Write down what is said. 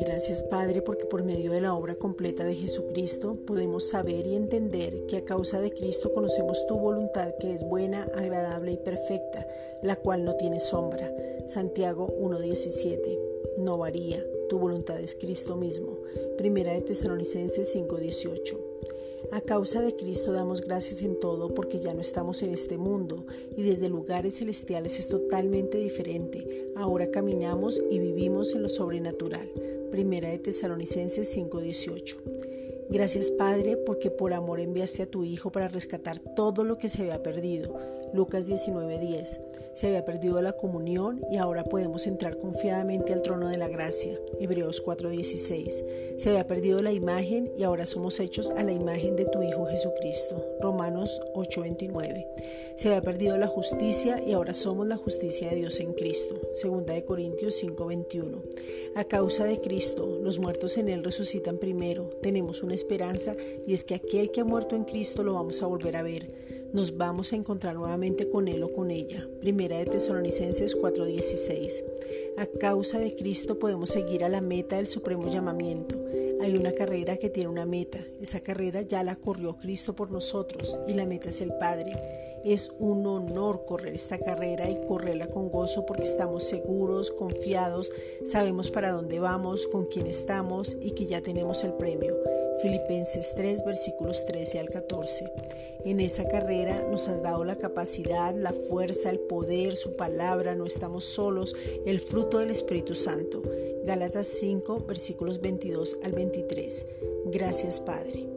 Gracias Padre porque por medio de la obra completa de Jesucristo podemos saber y entender que a causa de Cristo conocemos tu voluntad que es buena, agradable y perfecta, la cual no tiene sombra. Santiago 1.17. No varía, tu voluntad es Cristo mismo. Primera de Tesalonicenses 5.18. A causa de Cristo damos gracias en todo porque ya no estamos en este mundo y desde lugares celestiales es totalmente diferente. Ahora caminamos y vivimos en lo sobrenatural. Primera de Tesalonicenses 5:18. Gracias Padre porque por amor enviaste a tu Hijo para rescatar todo lo que se había perdido. Lucas 19:10 se había perdido la comunión y ahora podemos entrar confiadamente al trono de la gracia. Hebreos 4:16. Se había perdido la imagen y ahora somos hechos a la imagen de tu Hijo Jesucristo. Romanos 8:29. Se había perdido la justicia y ahora somos la justicia de Dios en Cristo. Segunda de Corintios 5:21. A causa de Cristo, los muertos en Él resucitan primero. Tenemos una esperanza y es que aquel que ha muerto en Cristo lo vamos a volver a ver nos vamos a encontrar nuevamente con él o con ella. Primera de Tesalonicenses 4:16. A causa de Cristo podemos seguir a la meta del supremo llamamiento. Hay una carrera que tiene una meta. Esa carrera ya la corrió Cristo por nosotros y la meta es el Padre. Es un honor correr esta carrera y correrla con gozo porque estamos seguros, confiados, sabemos para dónde vamos, con quién estamos y que ya tenemos el premio. Filipenses 3 versículos 13 al 14. En esa carrera nos has dado la capacidad, la fuerza, el poder, su palabra, no estamos solos, el fruto del Espíritu Santo. Gálatas 5 versículos 22 al 23. Gracias Padre.